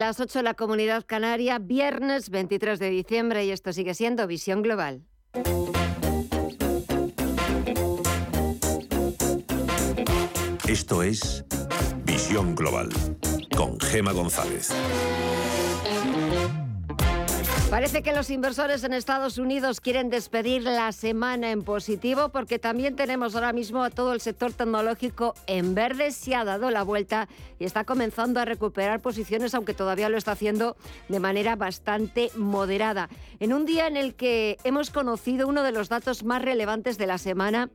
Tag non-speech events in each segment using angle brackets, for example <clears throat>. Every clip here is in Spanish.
Las 8 de la Comunidad Canaria, viernes 23 de diciembre y esto sigue siendo Visión Global. Esto es Visión Global con Gema González. Parece que los inversores en Estados Unidos quieren despedir la semana en positivo porque también tenemos ahora mismo a todo el sector tecnológico en verde. Se ha dado la vuelta y está comenzando a recuperar posiciones, aunque todavía lo está haciendo de manera bastante moderada. En un día en el que hemos conocido uno de los datos más relevantes de la semana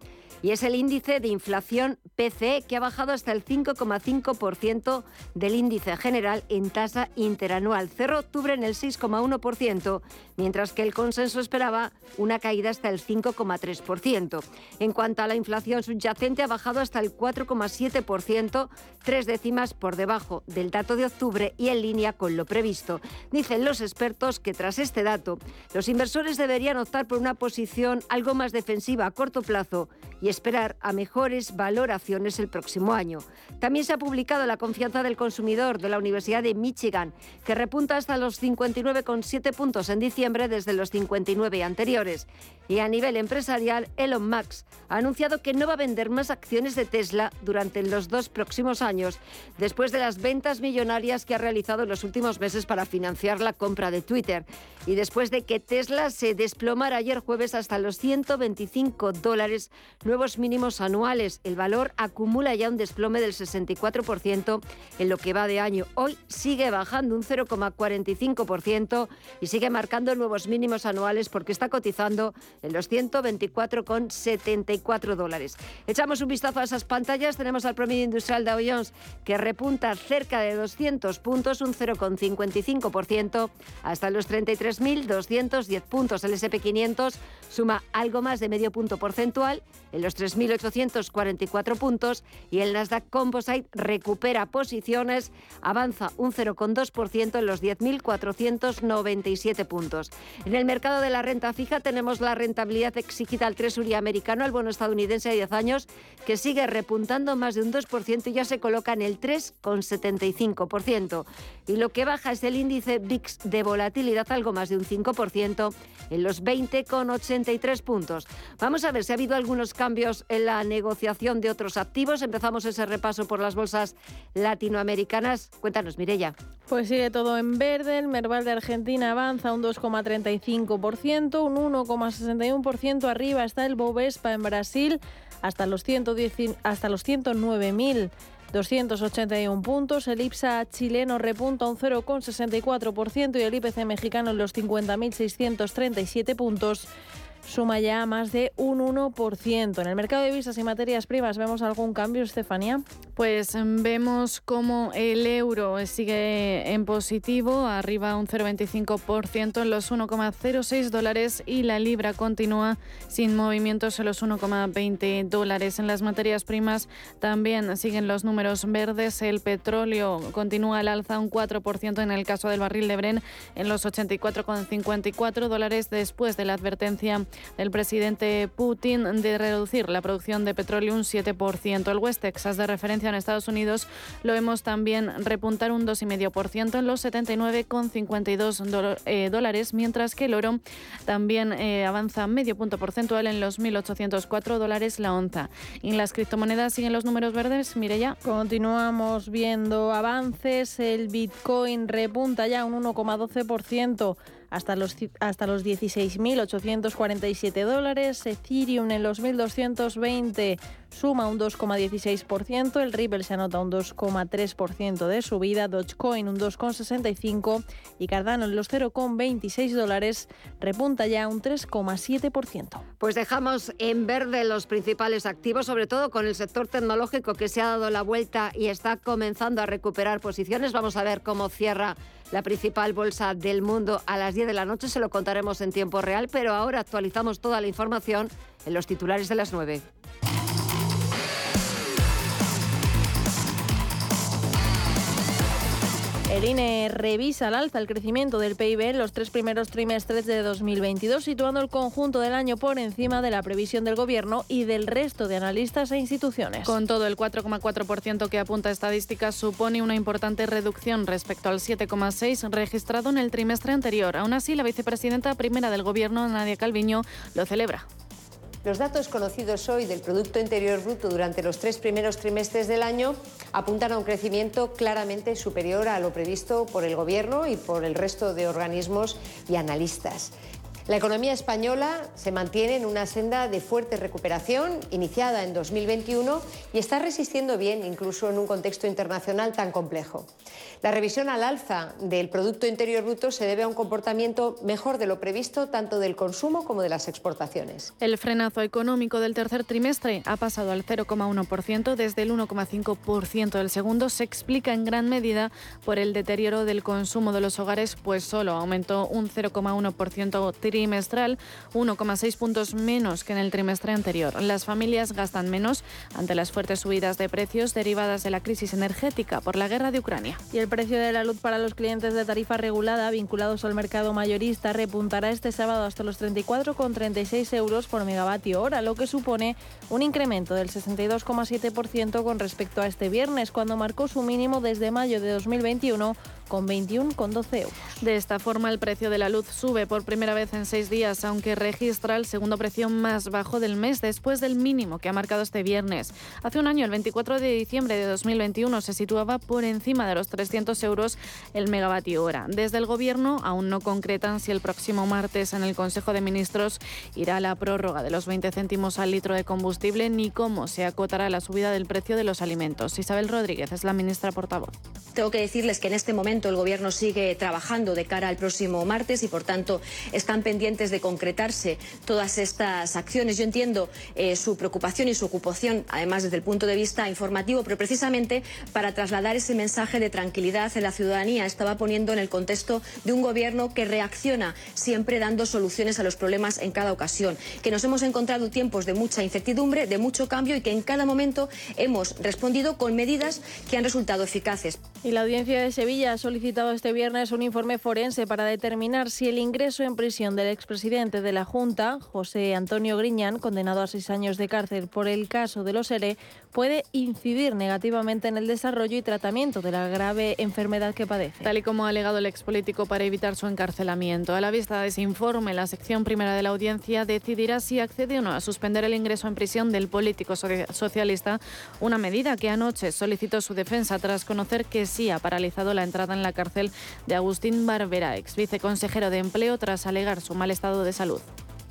y es el índice de inflación PCE que ha bajado hasta el 5,5% del índice general en tasa interanual. Cerró octubre en el 6,1%, mientras que el consenso esperaba una caída hasta el 5,3%. En cuanto a la inflación subyacente, ha bajado hasta el 4,7%, tres décimas por debajo del dato de octubre y en línea con lo previsto. Dicen los expertos que tras este dato, los inversores deberían optar por una posición algo más defensiva a corto plazo y esperar a mejores valoraciones el próximo año. También se ha publicado la confianza del consumidor de la Universidad de Michigan, que repunta hasta los 59,7 puntos en diciembre desde los 59 anteriores. Y a nivel empresarial, Elon Musk ha anunciado que no va a vender más acciones de Tesla durante los dos próximos años, después de las ventas millonarias que ha realizado en los últimos meses para financiar la compra de Twitter. Y después de que Tesla se desplomara ayer jueves hasta los 125 dólares nuevos mínimos anuales. El valor acumula ya un desplome del 64% en lo que va de año. Hoy sigue bajando un 0,45% y sigue marcando nuevos mínimos anuales porque está cotizando en los 124,74 dólares. Echamos un vistazo a esas pantallas. Tenemos al promedio industrial Dow Jones que repunta cerca de 200 puntos, un 0,55% hasta los 33.210 puntos. El SP500 suma algo más de medio punto porcentual en los 3.844 puntos y el Nasdaq Composite recupera posiciones, avanza un 0,2% en los 10.497 puntos. En el mercado de la renta fija tenemos la rentabilidad exigida al Treasury americano, el bono estadounidense de 10 años, que sigue repuntando más de un 2% y ya se coloca en el 3,75%. Y lo que baja es el índice VIX de volatilidad, algo más de un 5%, en los 20,83 puntos. Vamos a ver si ha habido algunos cambios en la negociación de otros activos. Empezamos ese repaso por las bolsas latinoamericanas. Cuéntanos, Mirella. Pues sigue todo en verde. El Merval de Argentina avanza un 2,35%, un 1,61% arriba está el Bovespa en Brasil hasta los, 110, hasta los 109.000. 281 puntos, el IPSA chileno repunta un 0,64% y el IPC mexicano en los 50.637 puntos suma ya más de un 1%. En el mercado de divisas y materias primas, ¿vemos algún cambio, Estefanía? Pues em, vemos como el euro sigue en positivo, arriba un 0,25% en los 1,06 dólares y la libra continúa sin movimientos en los 1,20 dólares. En las materias primas también siguen los números verdes. El petróleo continúa al alza un 4% en el caso del barril de Bren en los 84,54 dólares después de la advertencia del presidente Putin de reducir la producción de petróleo un 7%. El West Texas de referencia en Estados Unidos lo vemos también repuntar un 2,5% en los 79,52 eh, dólares, mientras que el oro también eh, avanza medio punto porcentual en los 1.804 dólares la onza. Y en las criptomonedas siguen los números verdes, Mireya. Continuamos viendo avances. El Bitcoin repunta ya un 1,12% hasta los, hasta los 16.847 dólares. Ethereum en los 1.220 suma un 2,16%. El Ripple se anota un 2,3% de subida. Dogecoin un 2,65% y Cardano en los 0,26 dólares repunta ya un 3,7%. Pues dejamos en verde los principales activos, sobre todo con el sector tecnológico que se ha dado la vuelta y está comenzando a recuperar posiciones. Vamos a ver cómo cierra la principal bolsa del mundo a las 10 de la noche. Se lo contaremos en tiempo real, pero ahora actualizamos toda la información en los titulares de las 9. El INE revisa al alza el crecimiento del PIB en los tres primeros trimestres de 2022, situando el conjunto del año por encima de la previsión del Gobierno y del resto de analistas e instituciones. Con todo, el 4,4% que apunta estadística supone una importante reducción respecto al 7,6% registrado en el trimestre anterior. Aún así, la vicepresidenta primera del Gobierno, Nadia Calviño, lo celebra. Los datos conocidos hoy del Producto Interior Bruto durante los tres primeros trimestres del año apuntan a un crecimiento claramente superior a lo previsto por el Gobierno y por el resto de organismos y analistas. La economía española se mantiene en una senda de fuerte recuperación iniciada en 2021 y está resistiendo bien incluso en un contexto internacional tan complejo. La revisión al alza del Producto Interior Bruto se debe a un comportamiento mejor de lo previsto tanto del consumo como de las exportaciones. El frenazo económico del tercer trimestre ha pasado al 0,1% desde el 1,5% del segundo. Se explica en gran medida por el deterioro del consumo de los hogares, pues solo aumentó un 0,1% trimestral, 1,6 puntos menos que en el trimestre anterior. Las familias gastan menos ante las fuertes subidas de precios derivadas de la crisis energética por la guerra de Ucrania. Y el precio de la luz para los clientes de tarifa regulada vinculados al mercado mayorista repuntará este sábado hasta los 34,36 euros por megavatio hora, lo que supone un incremento del 62,7% con respecto a este viernes, cuando marcó su mínimo desde mayo de 2021 con 21,12 euros. De esta forma, el precio de la luz sube por primera vez en seis días, aunque registra el segundo precio más bajo del mes después del mínimo que ha marcado este viernes. Hace un año, el 24 de diciembre de 2021, se situaba por encima de los 300 euros el megavatio hora. Desde el Gobierno aún no concretan si el próximo martes en el Consejo de Ministros irá la prórroga de los 20 céntimos al litro de combustible ni cómo se acotará la subida del precio de los alimentos. Isabel Rodríguez es la ministra portavoz. Tengo que decirles que en este momento el Gobierno sigue trabajando de cara al próximo martes y, por tanto, están pendientes de concretarse todas estas acciones. Yo entiendo eh, su preocupación y su ocupación, además desde el punto de vista informativo, pero precisamente para trasladar ese mensaje de tranquilidad en la ciudadanía. Estaba poniendo en el contexto de un Gobierno que reacciona siempre dando soluciones a los problemas en cada ocasión, que nos hemos encontrado tiempos de mucha incertidumbre, de mucho cambio y que en cada momento hemos respondido con medidas que han resultado eficaces. Y la audiencia de Sevilla ha solicitado este viernes un informe forense para determinar si el ingreso en prisión del expresidente de la Junta, José Antonio Griñán, condenado a seis años de cárcel por el caso de los ERE, puede incidir negativamente en el desarrollo y tratamiento de la grave enfermedad que padece. Tal y como ha alegado el expolítico para evitar su encarcelamiento. A la vista de ese informe, la sección primera de la audiencia decidirá si accede o no a suspender el ingreso en prisión del político socialista, una medida que anoche solicitó su defensa tras conocer que sí ha paralizado la entrada en la cárcel de Agustín Barbera, ex viceconsejero de Empleo, tras alegar su mal estado de salud.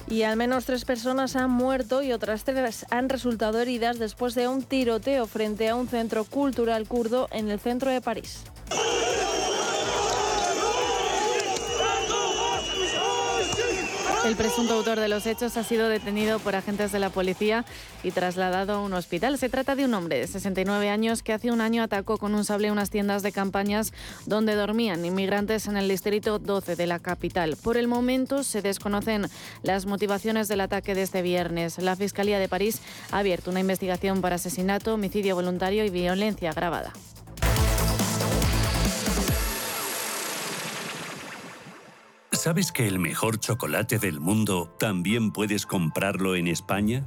Y al menos tres personas han muerto y otras tres han resultado heridas después de un tiroteo frente a un centro cultural kurdo en el centro de París. El presunto autor de los hechos ha sido detenido por agentes de la policía y trasladado a un hospital. Se trata de un hombre de 69 años que hace un año atacó con un sable unas tiendas de campañas donde dormían inmigrantes en el distrito 12 de la capital. Por el momento se desconocen las motivaciones del ataque de este viernes. La Fiscalía de París ha abierto una investigación por asesinato, homicidio voluntario y violencia agravada. ¿Sabes que el mejor chocolate del mundo también puedes comprarlo en España?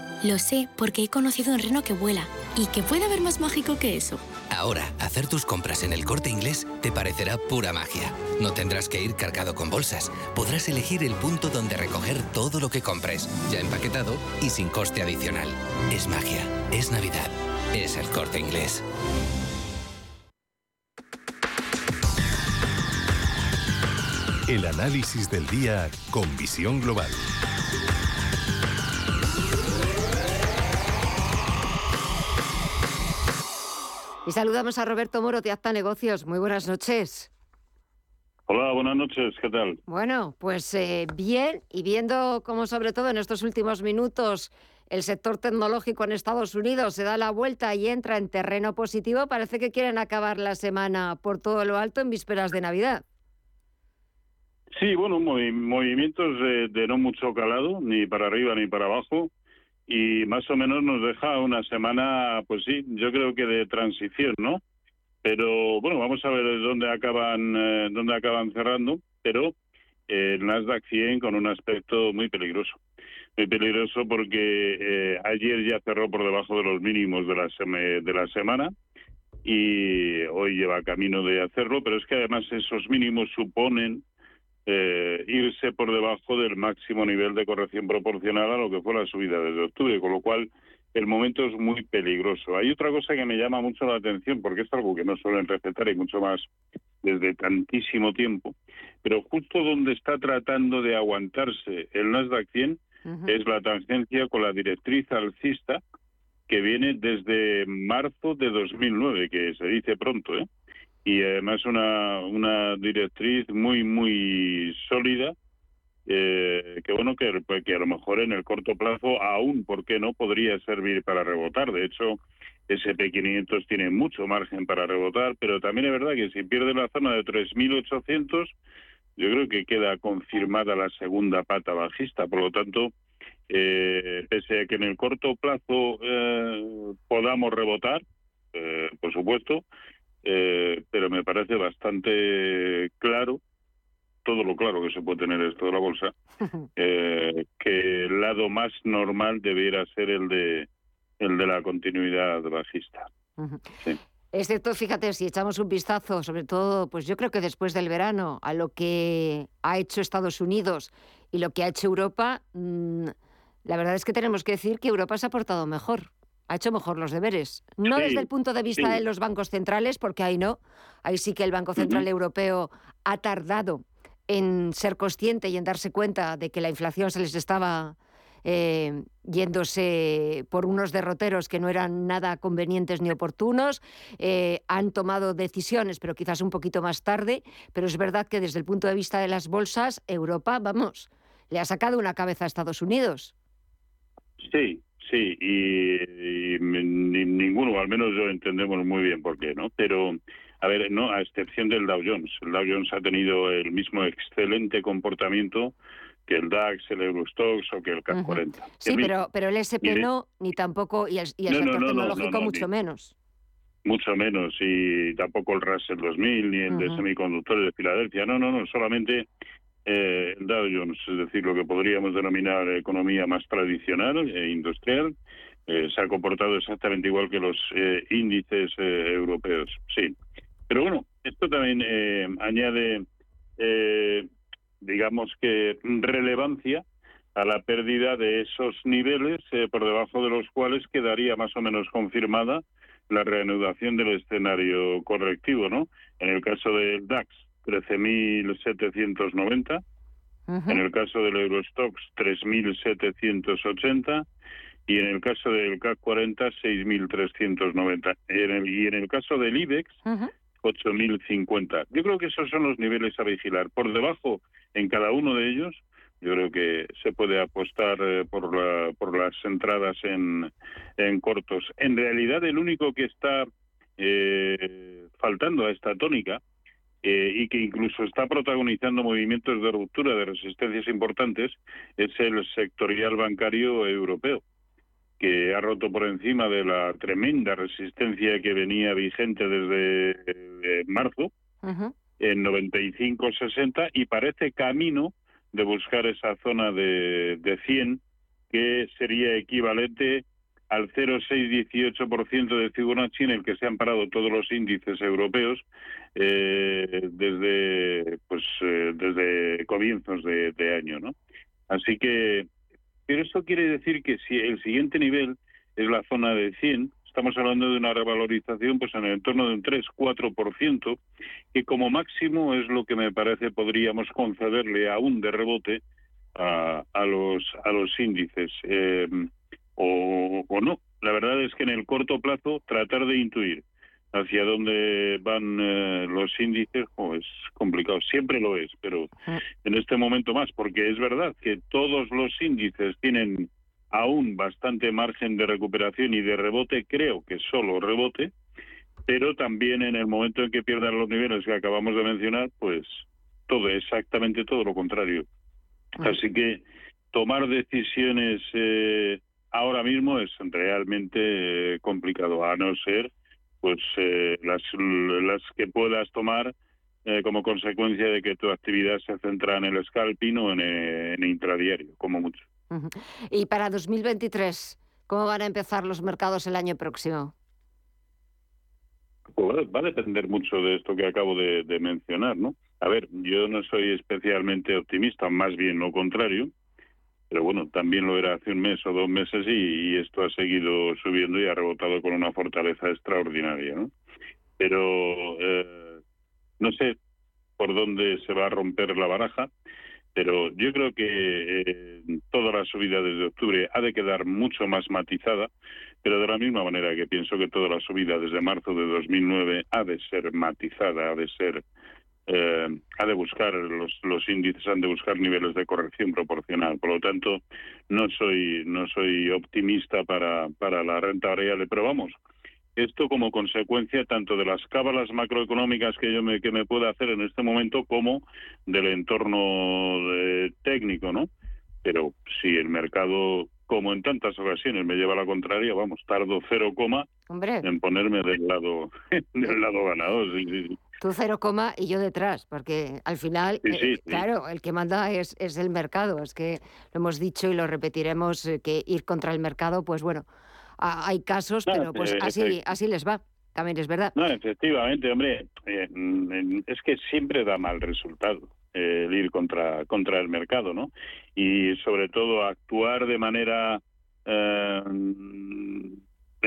Lo sé porque he conocido un reno que vuela. ¿Y qué puede haber más mágico que eso? Ahora, hacer tus compras en el corte inglés te parecerá pura magia. No tendrás que ir cargado con bolsas. Podrás elegir el punto donde recoger todo lo que compres, ya empaquetado y sin coste adicional. Es magia, es Navidad. es el corte inglés. El análisis del día con visión global. Y saludamos a Roberto Moro de Acta Negocios. Muy buenas noches. Hola, buenas noches, ¿qué tal? Bueno, pues eh, bien, y viendo cómo sobre todo en estos últimos minutos el sector tecnológico en Estados Unidos se da la vuelta y entra en terreno positivo, parece que quieren acabar la semana por todo lo alto en vísperas de Navidad. Sí, bueno, movimientos de, no mucho calado, ni para arriba ni para abajo, y más o menos nos deja una semana, pues sí, yo creo que de transición, ¿no? Pero bueno, vamos a ver dónde acaban, eh, dónde acaban cerrando, pero eh, el Nasdaq 100 con un aspecto muy peligroso. Muy peligroso porque eh, ayer ya cerró por debajo de los mínimos de la, de la semana y hoy lleva camino de hacerlo, pero es que además esos mínimos suponen eh, irse por debajo del máximo nivel de corrección proporcional a lo que fue la subida desde octubre, con lo cual el momento es muy peligroso. Hay otra cosa que me llama mucho la atención, porque es algo que no suelen respetar y mucho más desde tantísimo tiempo, pero justo donde está tratando de aguantarse el Nasdaq 100 es la tangencia con la directriz alcista que viene desde marzo de 2009, que se dice pronto, ¿eh? Y además una, una directriz muy, muy sólida, eh, que bueno, que, a lo mejor en el corto plazo aún, ¿por qué no?, podría servir para rebotar. De hecho, SP500 tiene mucho margen para rebotar, pero también es verdad que si pierde la zona de 3.800, yo creo que queda confirmada la segunda pata bajista. Por lo tanto, eh, pese a que en el corto plazo eh, podamos rebotar, eh, por supuesto, eh, pero me parece bastante claro, todo lo claro que se puede tener esto de la bolsa, <laughs> eh, que el lado más normal debiera ser el de el de la continuidad bajista. Excepto, fíjate, si echamos un vistazo, sobre todo, pues yo creo que después del verano, a lo que ha hecho Estados Unidos y lo que ha hecho Europa, mm, la verdad es que tenemos que decir que Europa se ha portado mejor ha hecho mejor los deberes. No desde el punto de vista de los bancos centrales, porque ahí no. Ahí sí que el Banco Central Europeo ha tardado en ser consciente y en darse cuenta de que la inflación se les estaba eh, yéndose por unos derroteros que no eran nada convenientes ni oportunos. Eh, han tomado decisiones, pero quizás un poquito más tarde. Pero es verdad que desde el punto de vista de las bolsas, Europa, vamos, le ha sacado una cabeza a Estados Unidos. Sí, Sí, y, ninguno, al menos yo entendemos muy bien por qué, ¿no? Pero, a ver, no, a excepción del Dow Jones. El Dow Jones ha tenido el mismo excelente comportamiento que el DAX, el Eurostox o que el CAC 40. Sí, pero, pero el SP no, ni tampoco, y el, sector tecnológico mucho menos. Mucho menos, y tampoco el Russell 2000, ni el de semiconductores de Filadelfia. No, no, no, solamente eh, Dow Jones, es decir, lo que podríamos denominar economía más tradicional e industrial, eh, se ha comportado exactamente igual que los eh, índices eh, europeos. Sí. Pero bueno, esto también añade, digamos que, relevancia a la pérdida de esos niveles por debajo de los cuales quedaría más o menos confirmada la reanudación del escenario correctivo, ¿no? En el caso del DAX, 13.790. En el caso del Eurostox, 3.780. Y en el caso del CAC 40, 6.390. Y en el caso del IBEX, 8.050. Yo creo que esos son los niveles a vigilar. Por debajo, en cada uno de ellos, yo creo que se puede apostar eh, por, la, por las entradas en, en cortos. En realidad, el único que está eh, faltando a esta tónica eh, y que incluso está protagonizando movimientos de ruptura de resistencias importantes es el sectorial bancario europeo que ha roto por encima de la tremenda resistencia que venía vigente desde eh, marzo en 95-60 y parece camino de buscar esa zona de, de 100 que sería equivalente al 0,618% de Fibonacci en el que se han parado todos los índices europeos eh, desde pues eh, desde comienzos de, año, ¿no? Así que, pero eso quiere decir que si el siguiente nivel es la zona de 100, estamos hablando de una revalorización pues en el entorno de un 3-4%, que como máximo es lo que me parece podríamos concederle aún de rebote a, a los a los índices eh, o, o no. La verdad es que en el corto plazo tratar de intuir hacia dónde van eh, los índices es complicado. Siempre lo es, pero en este momento más, porque es verdad que todos los índices tienen aún bastante margen de recuperación y de rebote, creo que solo rebote, pero también en el momento en que pierdan los niveles que acabamos de mencionar, pues todo, exactamente todo lo contrario. Así que tomar decisiones eh, ahora mismo es realmente eh, complicado, a no ser pues eh, las, las que puedas tomar eh, como consecuencia de que tu actividad se centra en el scalping o en, en intradiario, como mucho. Y para 2023, ¿cómo van a empezar los mercados el año próximo? Pues va a depender mucho de esto que acabo de, de mencionar, ¿no? A ver, yo no soy especialmente optimista, más bien lo contrario pero bueno, también lo era hace un mes o dos meses y, esto ha seguido subiendo y ha rebotado con una fortaleza extraordinaria, ¿no? Pero eh, no sé por dónde se va a romper la baraja, pero yo creo que eh, toda la subida desde octubre ha de quedar mucho más matizada, pero de la misma manera que pienso que toda la subida desde marzo de 2009 ha de ser matizada, ha de ser eh, ha de buscar, los, los índices han de buscar niveles de corrección proporcional. Por lo tanto, no soy, no soy optimista para, para la renta variable, pero vamos, esto como consecuencia tanto de las cábalas macroeconómicas que yo me, que me pueda hacer en este momento como del entorno eh, técnico, ¿no? Pero si el mercado, como en tantas ocasiones, me lleva a la contraria, vamos, tardo cero coma en ponerme del lado, <laughs> del lado ganador. Tú cero coma y yo detrás, porque al final, eh, claro, el que manda es, es el mercado. Es que lo hemos dicho y lo repetiremos, eh, que ir contra el mercado, pues bueno, hay casos, pero pues así, así les va. También es verdad. No, efectivamente, hombre, eh, mm, es que siempre da mal resultado el ir contra, contra el mercado, ¿no? Y sobre todo actuar de manera de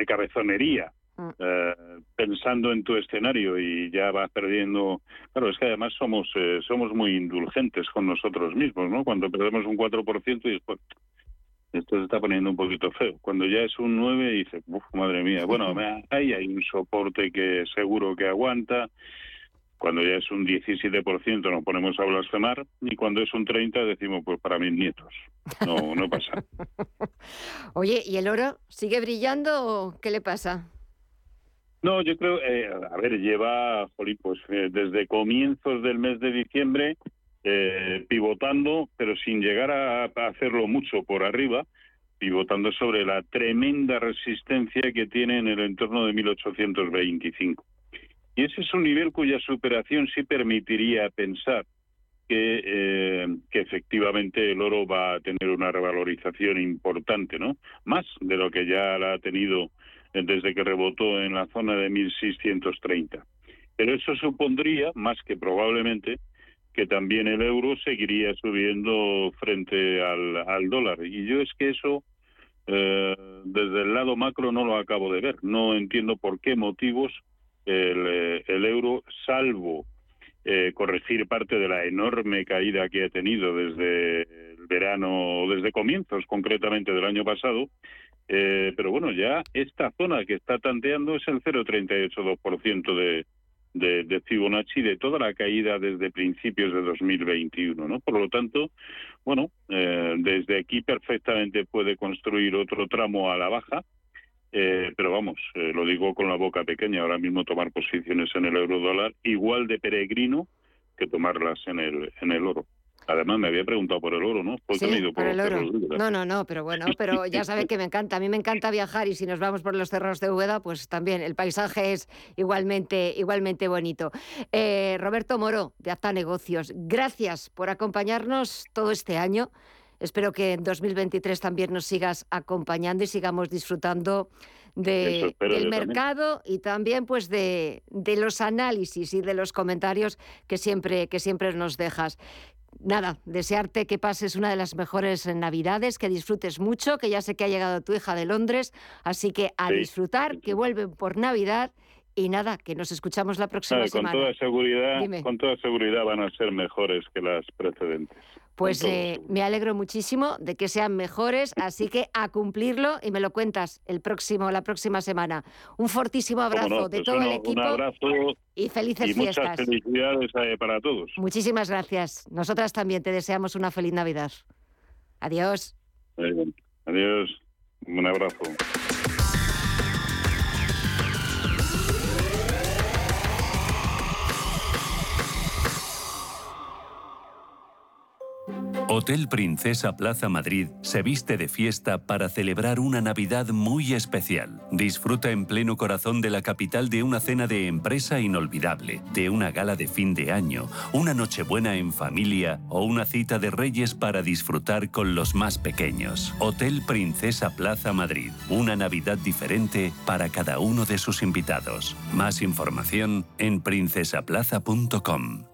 cabezonería, mm. Eh, pensando en tu escenario y ya vas perdiendo. Claro, es que además somos eh, somos muy indulgentes con nosotros mismos, ¿no? Cuando perdemos un 4% y después esto se está poniendo un poquito feo. Cuando ya es un 9 y dices, Uf, madre mía, bueno, ahí hay un soporte que seguro que aguanta. Cuando ya es un 17% nos ponemos a blasfemar y cuando es un 30% decimos, pues para mis nietos. No, no pasa. <laughs> Oye, ¿y el oro sigue brillando o qué le pasa? No, yo creo, eh, a ver, lleva, pues eh, desde comienzos del mes de diciembre eh, pivotando, pero sin llegar a, a hacerlo mucho por arriba, pivotando sobre la tremenda resistencia que tiene en el entorno de 1825. Y ese es un nivel cuya superación sí permitiría pensar que, eh, que efectivamente el oro va a tener una revalorización importante, ¿no? Más de lo que ya la ha tenido desde que rebotó en la zona de 1630. Pero eso supondría, más que probablemente, que también el euro seguiría subiendo frente al, dólar. Y yo es que eso, eh, desde el lado macro, no lo acabo de ver. No entiendo por qué motivos el, el euro, salvo eh, corregir parte de la enorme caída que ha tenido desde el verano, desde comienzos concretamente del año pasado. Eh, pero bueno, ya esta zona que está tanteando es el 0,382% de, de, de Fibonacci de toda la caída desde principios de 2021, ¿no? Por lo tanto, bueno, eh, desde aquí perfectamente puede construir otro tramo a la baja, eh, pero vamos, eh, lo digo con la boca pequeña, ahora mismo tomar posiciones en el euro dólar igual de peregrino que tomarlas en el, en el oro. Además, me había preguntado por el oro, ¿no? Sí, por, el oro. No, no, no, pero bueno, <laughs> pero ya sabe que me encanta. A mí me encanta viajar y si nos vamos por los cerros de Úbeda, pues también el paisaje es igualmente, igualmente bonito. Eh, Roberto Moro, de Apta Negocios, gracias por acompañarnos todo este año. Espero que en 2023 también nos sigas acompañando y sigamos disfrutando de, del mercado y también pues de, de, los análisis y de los comentarios que siempre, que siempre nos dejas. Nada, desearte que pases una de las mejores Navidades, que disfrutes mucho, que ya sé que ha llegado tu hija de Londres, así que a disfrutar, que vuelven por Navidad y nada, que nos escuchamos la próxima semana. Con toda seguridad, con toda seguridad van a ser mejores que las precedentes. Pues eh, me alegro muchísimo de que sean mejores, así que a cumplirlo y me lo cuentas el próximo, la próxima semana. Un fortísimo abrazo de todo el equipo. Un abrazo y felices y fiestas. Muchas felicidades eh, para todos. Muchísimas gracias. Nosotras también te deseamos una feliz Navidad. Adiós. Adiós. Un abrazo. Hotel Princesa Plaza Madrid se viste de fiesta para celebrar una Navidad muy especial. Disfruta en pleno corazón de la capital de una cena de empresa inolvidable, de una gala de fin de año, una nochebuena en familia o una cita de reyes para disfrutar con los más pequeños. Hotel Princesa Plaza Madrid, una Navidad diferente para cada uno de sus invitados. Más información en princesaplaza.com.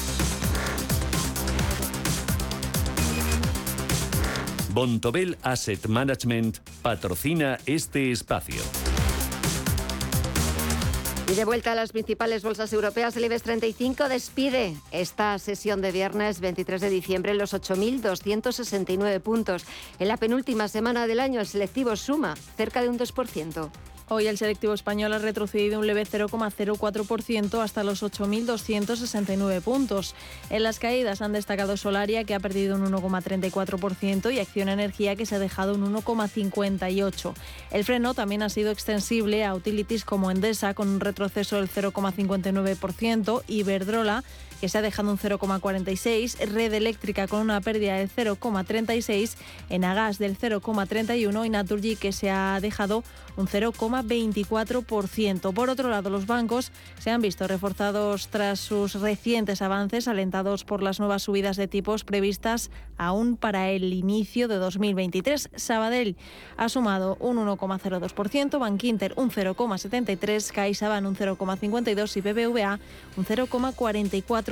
Bontobel Asset Management patrocina este espacio. Y de vuelta a las principales bolsas europeas, el IBEX 35 despide esta sesión de viernes 23 de diciembre en los 8.269 puntos. En la penúltima semana del año, el selectivo suma cerca de un 2%. Hoy el selectivo español ha retrocedido un leve 0,04% hasta los 8.269 puntos. En las caídas han destacado Solaria, que ha perdido un 1,34%, y Acción Energía, que se ha dejado un 1,58%. El freno también ha sido extensible a utilities como Endesa, con un retroceso del 0,59%, y Verdrola, que se ha dejado un 0,46, Red Eléctrica con una pérdida del 0,36, Enagas del 0,31 y Naturgy que se ha dejado un 0,24%. Por otro lado, los bancos se han visto reforzados tras sus recientes avances, alentados por las nuevas subidas de tipos previstas aún para el inicio de 2023. Sabadell ha sumado un 1,02%, Bankinter un 0,73%, CaixaBank un 0,52% y BBVA un 0,44%.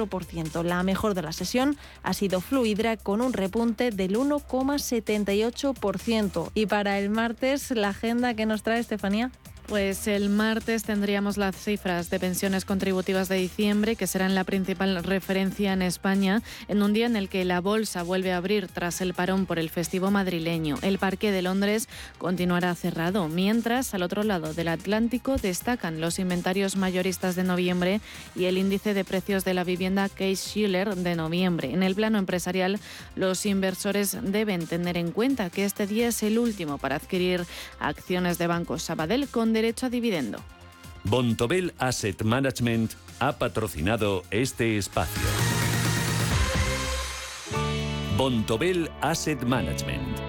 La mejor de la sesión ha sido Fluidra con un repunte del 1,78%. Y para el martes, la agenda que nos trae Estefanía. Pues el martes tendríamos las cifras de pensiones contributivas de diciembre, que serán la principal referencia en España, en un día en el que la bolsa vuelve a abrir tras el parón por el festivo madrileño. El Parque de Londres continuará cerrado, mientras al otro lado del Atlántico destacan los inventarios mayoristas de noviembre y el índice de precios de la vivienda Case Schiller de noviembre. En el plano empresarial, los inversores deben tener en cuenta que este día es el último para adquirir acciones de Banco Sabadell con derecho a dividendo. Bontobel Asset Management ha patrocinado este espacio. Bontobel Asset Management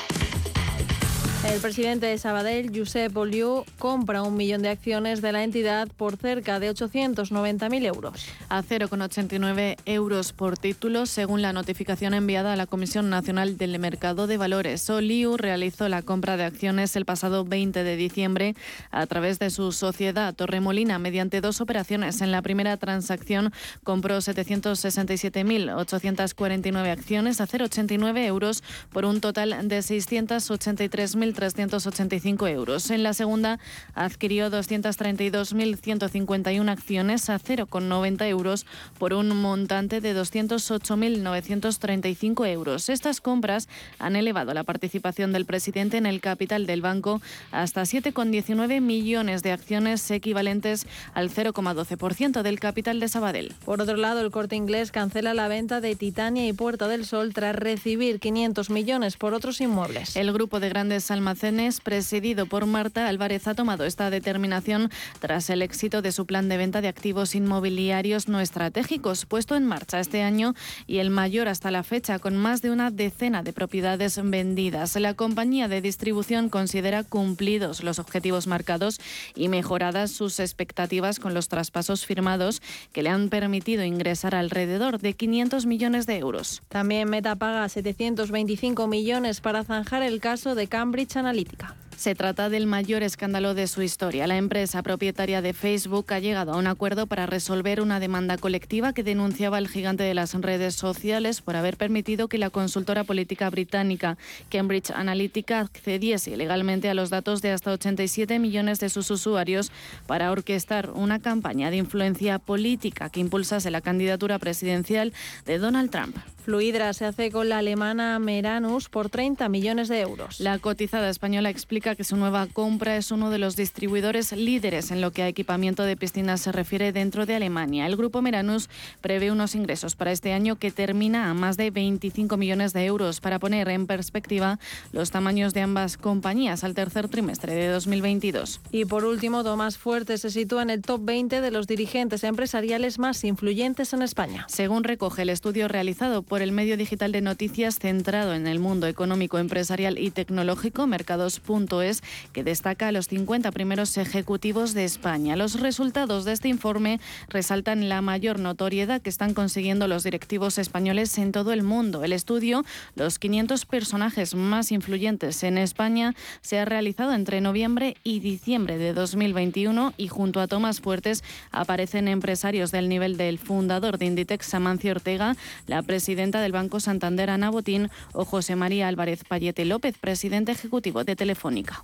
El presidente de Sabadell, Josep Oliu, compra un millón de acciones de la entidad por cerca de 890.000 euros. A 0,89 euros por título, según la notificación enviada a la Comisión Nacional del Mercado de Valores. Oliu realizó la compra de acciones el pasado 20 de diciembre a través de su sociedad Torremolina mediante dos operaciones. En la primera transacción compró 767.849 acciones a 0,89 euros por un total de 683.000 2.385 euros. En la segunda adquirió 232.151 acciones a 0,90 euros por un montante de 208.935 euros. Estas compras han elevado la participación del presidente en el capital del banco hasta 7,19 millones de acciones equivalentes al 0,12% del capital de Sabadell. Por otro lado, el corte inglés cancela la venta de Titania y Puerta del Sol tras recibir 500 millones por otros inmuebles. El grupo de grandes almacenes, presidido por Marta Álvarez, ha tomado esta determinación tras el éxito de su plan de venta de activos inmobiliarios no estratégicos, puesto en marcha este año y el mayor hasta la fecha, con más de una decena de propiedades vendidas. La compañía de distribución considera cumplidos los objetivos marcados y mejoradas sus expectativas con los traspasos firmados que le han permitido ingresar alrededor de 500 millones de euros. También Meta paga 725 millones para zanjar el caso de Cambridge Analytica. Se trata del mayor escándalo de su historia. La empresa propietaria de Facebook ha llegado a un acuerdo para resolver una demanda colectiva que denunciaba al gigante de las redes sociales por haber permitido que la consultora política británica Cambridge Analytica accediese ilegalmente a los datos de hasta 87 millones de sus usuarios para orquestar una campaña de influencia política que impulsase la candidatura presidencial de Donald Trump. Fluidra se hace con la alemana Meranus por 30 millones de euros. La cotizada española explica que su nueva compra es uno de los distribuidores líderes en lo que a equipamiento de piscinas se refiere dentro de Alemania. El grupo Meranus prevé unos ingresos para este año que termina a más de 25 millones de euros para poner en perspectiva los tamaños de ambas compañías al tercer trimestre de 2022. Y por último, Tomás Fuerte se sitúa en el top 20 de los dirigentes empresariales más influyentes en España. Según recoge el estudio realizado por el medio digital de noticias centrado en el mundo económico, empresarial y tecnológico, Mercados.es, que destaca a los 50 primeros ejecutivos de España. Los resultados de este informe resaltan la mayor notoriedad que están consiguiendo los directivos españoles en todo el mundo. El estudio, los 500 personajes más influyentes en España, se ha realizado entre noviembre y diciembre de 2021 y junto a Tomás Fuertes aparecen empresarios del nivel del fundador de Inditex, Amancio Ortega, la presidenta del Banco Santander, Ana Botín, o José María Álvarez Payete López, presidente ejecutivo de Telefónica.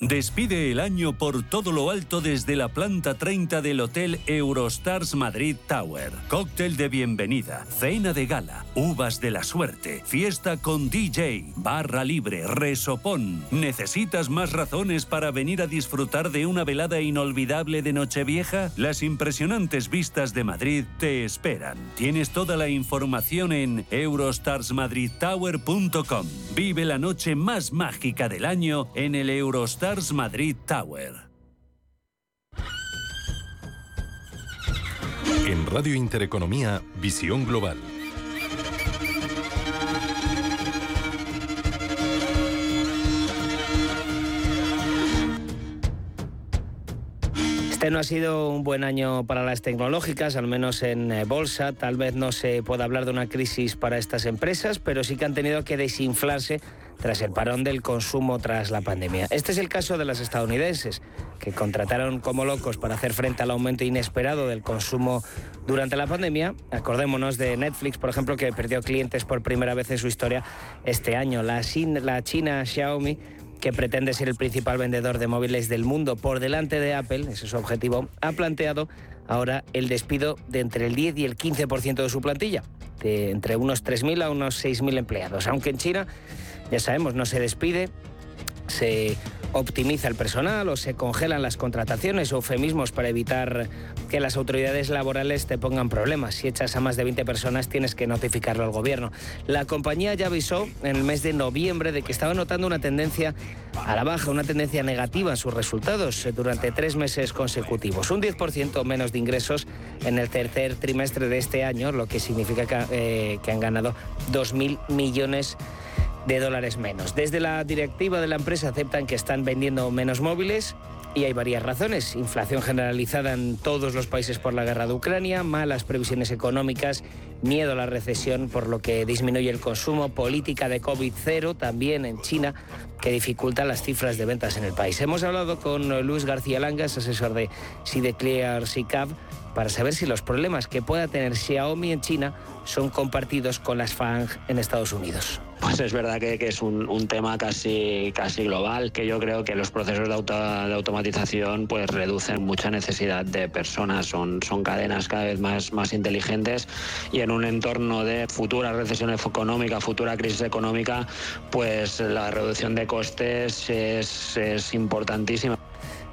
Despide el año por todo lo alto desde la planta 30 del Hotel Eurostars Madrid Tower. Cóctel de bienvenida, cena de gala, uvas de la suerte, fiesta con DJ, barra libre, resopón. ¿Necesitas más razones para venir a disfrutar de una velada inolvidable de Nochevieja? Las impresionantes vistas de Madrid te esperan. Tienes toda la información en eurostarsmadridtower.com. Vive la noche más mágica del año en el Eurostars Madrid Tower. En Radio Intereconomía, Visión Global. Este no ha sido un buen año para las tecnológicas, al menos en eh, bolsa. Tal vez no se pueda hablar de una crisis para estas empresas, pero sí que han tenido que desinflarse tras el parón del consumo tras la pandemia. Este es el caso de las estadounidenses, que contrataron como locos para hacer frente al aumento inesperado del consumo durante la pandemia. Acordémonos de Netflix, por ejemplo, que perdió clientes por primera vez en su historia este año. La, la China Xiaomi que pretende ser el principal vendedor de móviles del mundo por delante de Apple, ese es su objetivo, ha planteado ahora el despido de entre el 10 y el 15% de su plantilla, de entre unos 3.000 a unos 6.000 empleados. Aunque en China, ya sabemos, no se despide, se optimiza el personal o se congelan las contrataciones, eufemismos para evitar que las autoridades laborales te pongan problemas. Si echas a más de 20 personas tienes que notificarlo al gobierno. La compañía ya avisó en el mes de noviembre de que estaba notando una tendencia a la baja, una tendencia negativa en sus resultados durante tres meses consecutivos. Un 10% menos de ingresos en el tercer trimestre de este año, lo que significa que, eh, han ganado 2.000 millones de de dólares menos. Desde la directiva de la empresa aceptan que están vendiendo menos móviles Y hay varias razones. Inflación generalizada en todos los países por la guerra de Ucrania, malas previsiones económicas, miedo a la recesión por lo que disminuye el consumo, política de COVID-0 también en China que dificulta las cifras de ventas en el país. Hemos hablado con Luis García Langas, asesor de Sideclear SICAV, para saber si los problemas que pueda tener Xiaomi en China son compartidos con las FANG en Estados Unidos. Pues es verdad que, es un, tema casi, casi global, que yo creo que los procesos de, automatización pues reducen mucha necesidad de personas, son, son cadenas cada vez más, más inteligentes y en un entorno de futura recesión económica, futura crisis económica, pues la reducción de costes es, es importantísima.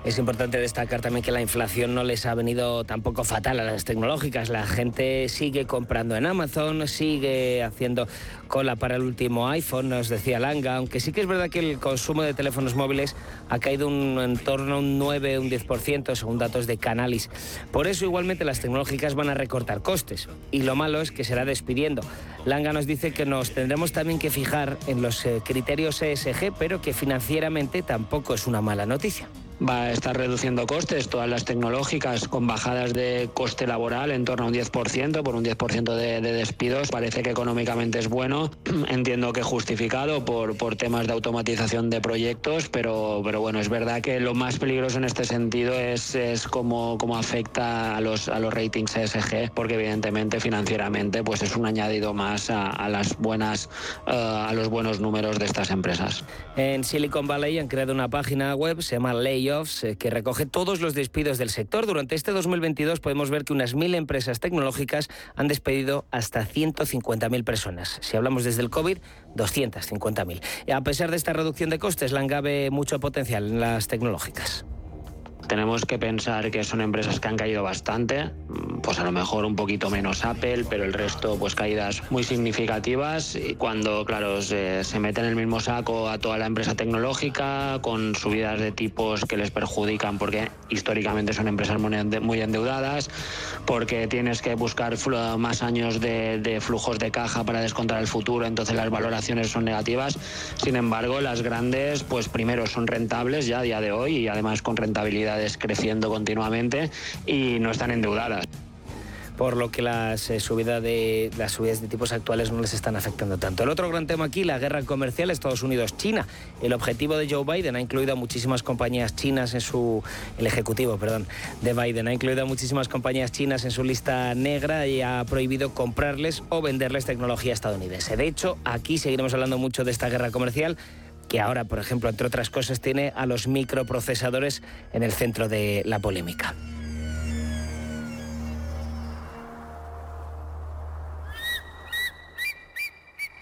Es importante destacar también que la inflación no les ha venido tampoco fatal a las tecnológicas. La gente sigue comprando en Amazon, sigue haciendo cola para el último iPhone, nos decía Langa, aunque sí que es verdad que el consumo de teléfonos móviles ha caído un, en torno a un 9, un 10%, según datos de Canalis. Por eso igualmente las tecnológicas van a recortar costes. Y lo malo es que será despidiendo. Langa nos dice que nos tendremos también que fijar en los eh, criterios ESG, pero que financieramente tampoco es una mala noticia va a estar reduciendo costes, todas las tecnológicas con bajadas de coste laboral en torno a un 10%, por un 10% de, despidos, parece que económicamente es bueno, <clears throat> entiendo que justificado por, por temas de automatización de proyectos, pero, pero bueno, es verdad que lo más peligroso en este sentido es, es cómo, cómo afecta a los, a los ratings ESG, porque evidentemente financieramente pues es un añadido más a, las buenas, eh, a los buenos números de estas empresas. En Silicon Valley han creado una página web, se llama Lay eh, que recoge todos los despidos del sector. Durante este 2022 podemos ver que unas mil empresas tecnológicas han despedido hasta 150.000 personas. Si hablamos desde el COVID, 250.000. A pesar de esta reducción de costes, la ve mucho potencial en las tecnológicas tenemos que pensar que son empresas que han caído bastante, pues a lo mejor un poquito menos Apple, pero el resto pues caídas muy significativas y cuando claro se, se mete en el mismo saco a toda la empresa tecnológica con subidas de tipos que les perjudican porque históricamente son empresas muy endeudadas, porque tienes que buscar más años de, de flujos de caja para descontar el futuro, entonces las valoraciones son negativas. Sin embargo, las grandes pues primero son rentables ya a día de hoy y además con rentabilidad creciendo continuamente y no están endeudadas por lo que las, eh, de, las subidas de tipos actuales no les están afectando tanto. El otro gran tema aquí, la guerra comercial Estados Unidos-China. El objetivo de Joe Biden ha incluido a muchísimas compañías chinas en su... El ejecutivo, perdón, de Biden ha incluido a muchísimas compañías chinas en su lista negra y ha prohibido comprarles o venderles tecnología estadounidense. De hecho, aquí seguiremos hablando mucho de esta guerra comercial que ahora, por ejemplo, entre otras cosas, tiene a los microprocesadores en el centro de la polémica.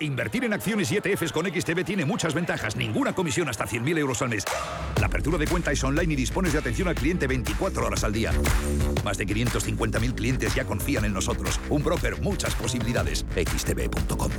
Invertir en acciones y ETFs con XTB tiene muchas ventajas. Ninguna comisión hasta 100.000 euros al mes. La apertura de cuenta es online y dispones de atención al cliente 24 horas al día. Más de 550.000 clientes ya confían en nosotros. Un broker, muchas posibilidades. XTB.com.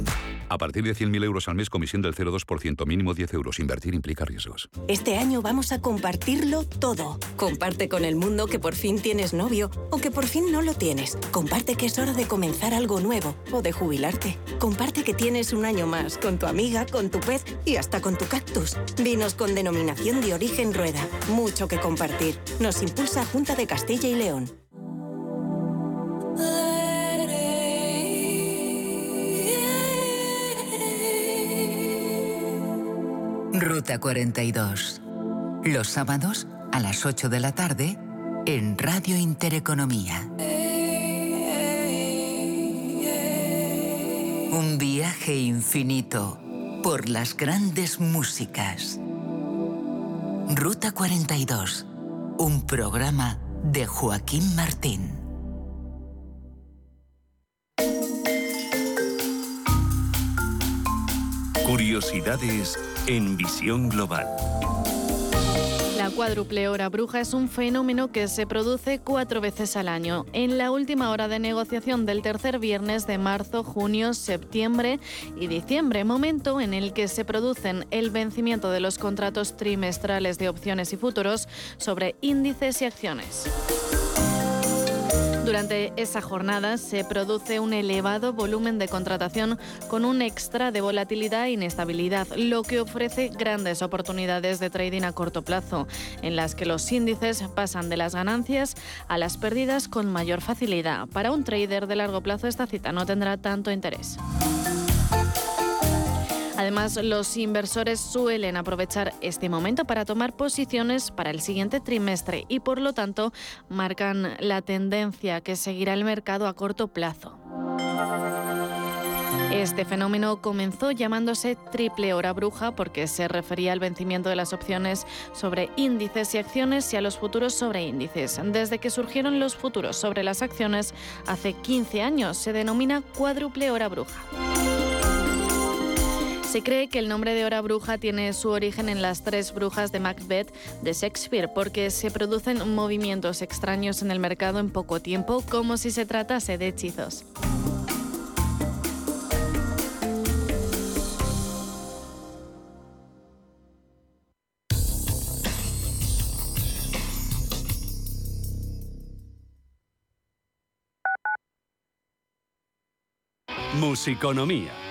A partir de 100.000 euros al mes, comisión del 0,2%, mínimo 10 euros. Invertir implica riesgos. Este año vamos a compartirlo todo. Comparte con el mundo que por fin tienes novio o que por fin no lo tienes. Comparte que es hora de comenzar algo nuevo o de jubilarte. Comparte que tienes un año más con tu amiga, con tu pez y hasta con tu cactus. Vinos con denominación de origen rueda. Mucho que compartir. Nos impulsa Junta de Castilla y León. Ruta 42. Los sábados a las 8 de la tarde en Radio Intereconomía. Un viaje infinito por las grandes músicas. Ruta 42. Un programa de Joaquín Martín. Curiosidades en Visión Global. Cuádruple hora bruja es un fenómeno que se produce cuatro veces al año. En la última hora de negociación del tercer viernes de marzo, junio, septiembre y diciembre, momento en el que se producen el vencimiento de los contratos trimestrales de opciones y futuros sobre índices y acciones. Durante esa jornada se produce un elevado volumen de contratación con un extra de volatilidad e inestabilidad, lo que ofrece grandes oportunidades de trading a corto plazo, en las que los índices pasan de las ganancias a las pérdidas con mayor facilidad. Para un trader de largo plazo esta cita no tendrá tanto interés. Además, los inversores suelen aprovechar este momento para tomar posiciones para el siguiente trimestre y, por lo tanto, marcan la tendencia que seguirá el mercado a corto plazo. Este fenómeno comenzó llamándose triple hora bruja porque se refería al vencimiento de las opciones sobre índices y acciones y a los futuros sobre índices. Desde que surgieron los futuros sobre las acciones hace 15 años se denomina cuádruple hora bruja. Se cree que el nombre de hora bruja tiene su origen en las tres brujas de Macbeth de Shakespeare, porque se producen movimientos extraños en el mercado en poco tiempo, como si se tratase de hechizos. Musiconomía